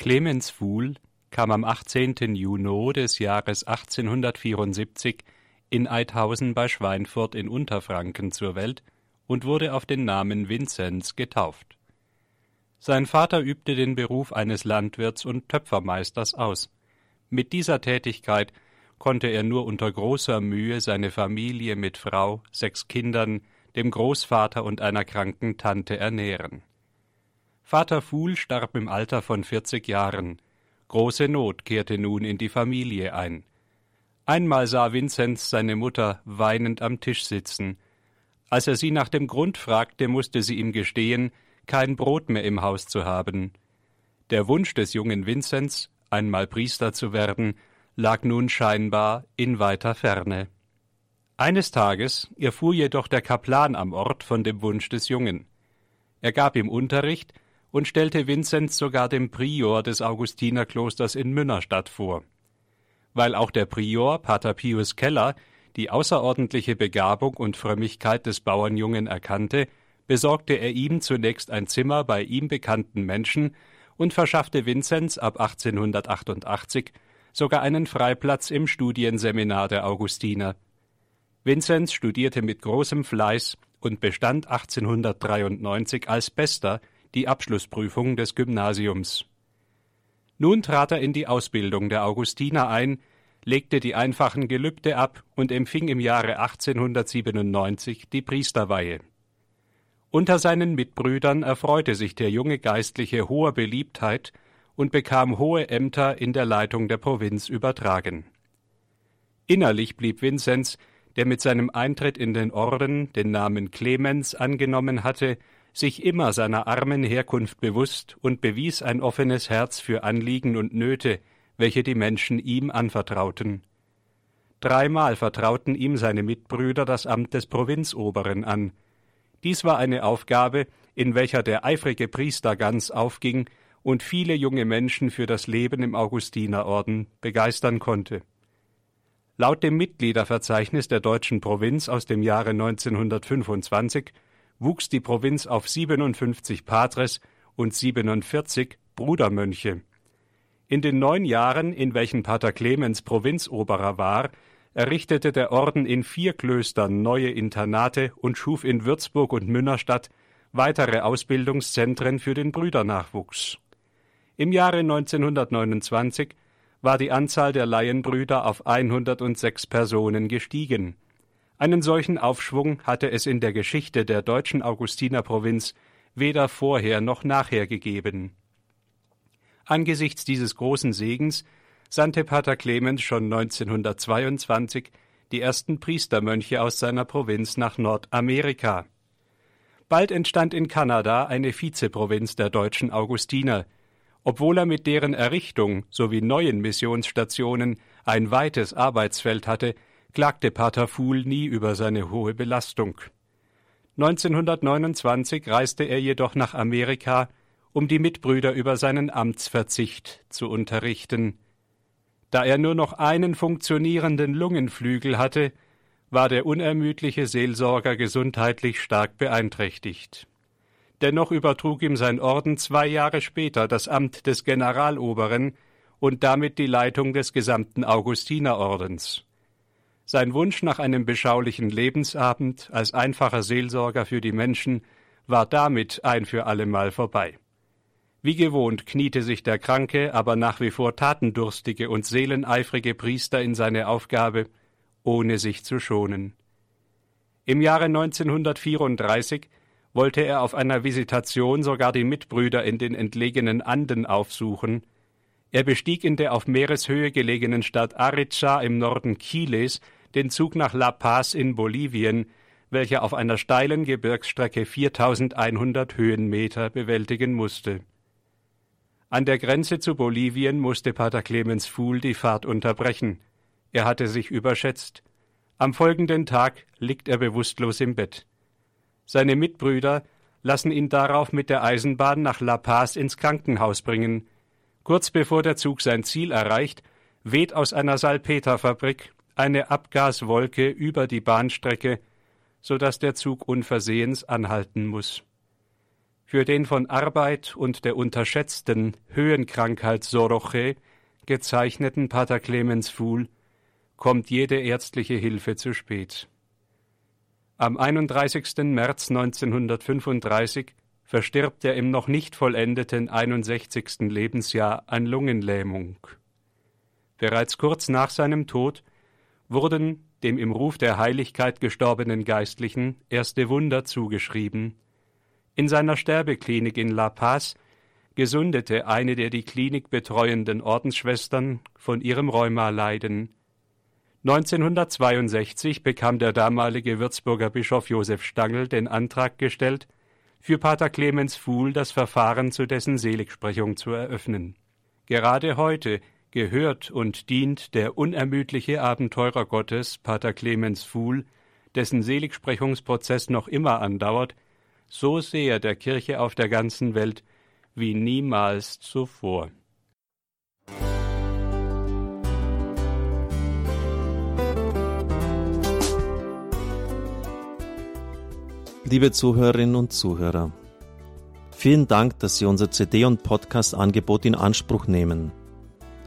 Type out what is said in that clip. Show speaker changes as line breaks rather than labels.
Clemens Fuhl kam am 18. Juni des Jahres 1874 in Eidhausen bei Schweinfurt in Unterfranken zur Welt und wurde auf den Namen Vinzenz getauft. Sein Vater übte den Beruf eines Landwirts und Töpfermeisters aus. Mit dieser Tätigkeit konnte er nur unter großer Mühe seine Familie mit Frau, sechs Kindern, dem Großvater und einer kranken Tante ernähren. Vater Fuhl starb im Alter von vierzig Jahren. Große Not kehrte nun in die Familie ein. Einmal sah Vinzenz seine Mutter weinend am Tisch sitzen. Als er sie nach dem Grund fragte, musste sie ihm gestehen, kein Brot mehr im Haus zu haben. Der Wunsch des jungen Vinzenz, einmal Priester zu werden, lag nun scheinbar in weiter Ferne. Eines Tages erfuhr jedoch der Kaplan am Ort von dem Wunsch des Jungen. Er gab ihm Unterricht und stellte Vinzenz sogar dem Prior des Augustinerklosters in Münnerstadt vor. Weil auch der Prior, Pater Pius Keller, die außerordentliche Begabung und Frömmigkeit des Bauernjungen erkannte, besorgte er ihm zunächst ein Zimmer bei ihm bekannten Menschen und verschaffte Vinzenz ab 1888 sogar einen Freiplatz im Studienseminar der Augustiner. Vinzenz studierte mit großem Fleiß und bestand 1893 als Bester die Abschlussprüfung des Gymnasiums. Nun trat er in die Ausbildung der Augustiner ein, legte die einfachen Gelübde ab und empfing im Jahre 1897 die Priesterweihe. Unter seinen Mitbrüdern erfreute sich der junge Geistliche hoher Beliebtheit und bekam hohe Ämter in der Leitung der Provinz übertragen. Innerlich blieb Vinzenz, der mit seinem Eintritt in den Orden den Namen Clemens angenommen hatte, sich immer seiner armen Herkunft bewusst und bewies ein offenes Herz für Anliegen und Nöte, welche die Menschen ihm anvertrauten. Dreimal vertrauten ihm seine Mitbrüder das Amt des Provinzoberen an. Dies war eine Aufgabe, in welcher der eifrige Priester ganz aufging und viele junge Menschen für das Leben im Augustinerorden begeistern konnte. Laut dem Mitgliederverzeichnis der deutschen Provinz aus dem Jahre 1925 wuchs die Provinz auf 57 Patres und 47 Brudermönche. In den neun Jahren, in welchen Pater Clemens Provinzoberer war, errichtete der Orden in vier Klöstern neue Internate und schuf in Würzburg und Münnerstadt weitere Ausbildungszentren für den Brüdernachwuchs. Im Jahre 1929 war die Anzahl der Laienbrüder auf 106 Personen gestiegen. Einen solchen Aufschwung hatte es in der Geschichte der deutschen Augustinerprovinz weder vorher noch nachher gegeben. Angesichts dieses großen Segens sandte Pater Clemens schon 1922 die ersten Priestermönche aus seiner Provinz nach Nordamerika. Bald entstand in Kanada eine Vizeprovinz der deutschen Augustiner, obwohl er mit deren Errichtung sowie neuen Missionsstationen ein weites Arbeitsfeld hatte, klagte Pater Fuhl nie über seine hohe Belastung. 1929 reiste er jedoch nach Amerika, um die Mitbrüder über seinen Amtsverzicht zu unterrichten. Da er nur noch einen funktionierenden Lungenflügel hatte, war der unermüdliche Seelsorger gesundheitlich stark beeinträchtigt. Dennoch übertrug ihm sein Orden zwei Jahre später das Amt des Generaloberen und damit die Leitung des gesamten Augustinerordens. Sein Wunsch nach einem beschaulichen Lebensabend als einfacher Seelsorger für die Menschen war damit ein für allemal vorbei. Wie gewohnt kniete sich der kranke, aber nach wie vor tatendurstige und seeleneifrige Priester in seine Aufgabe, ohne sich zu schonen. Im Jahre 1934 wollte er auf einer Visitation sogar die Mitbrüder in den entlegenen Anden aufsuchen. Er bestieg in der auf Meereshöhe gelegenen Stadt Arica im Norden Chiles den Zug nach La Paz in Bolivien, welcher auf einer steilen Gebirgsstrecke 4100 Höhenmeter bewältigen musste. An der Grenze zu Bolivien musste Pater Clemens Fuhl die Fahrt unterbrechen. Er hatte sich überschätzt. Am folgenden Tag liegt er bewusstlos im Bett. Seine Mitbrüder lassen ihn darauf mit der Eisenbahn nach La Paz ins Krankenhaus bringen. Kurz bevor der Zug sein Ziel erreicht, weht aus einer Salpeterfabrik eine Abgaswolke über die Bahnstrecke, so dass der Zug unversehens anhalten muss. Für den von Arbeit und der unterschätzten Höhenkrankheit Soroche gezeichneten Pater Clemens Fuhl kommt jede ärztliche Hilfe zu spät. Am 31. März 1935 verstirbt er im noch nicht vollendeten 61. Lebensjahr an Lungenlähmung. Bereits kurz nach seinem Tod wurden dem im Ruf der Heiligkeit gestorbenen Geistlichen erste Wunder zugeschrieben. In seiner Sterbeklinik in La Paz gesundete eine der die Klinik betreuenden Ordensschwestern von ihrem Rheumaleiden. 1962 bekam der damalige Würzburger Bischof Josef Stangl den Antrag gestellt, für Pater Clemens Fuhl das Verfahren zu dessen Seligsprechung zu eröffnen. Gerade heute gehört und dient der unermüdliche Abenteurer Gottes, Pater Clemens Fuhl, dessen Seligsprechungsprozess noch immer andauert, so sehr der Kirche auf der ganzen Welt wie niemals zuvor.
Liebe Zuhörerinnen und Zuhörer, vielen Dank, dass Sie unser CD- und Podcast-Angebot in Anspruch nehmen.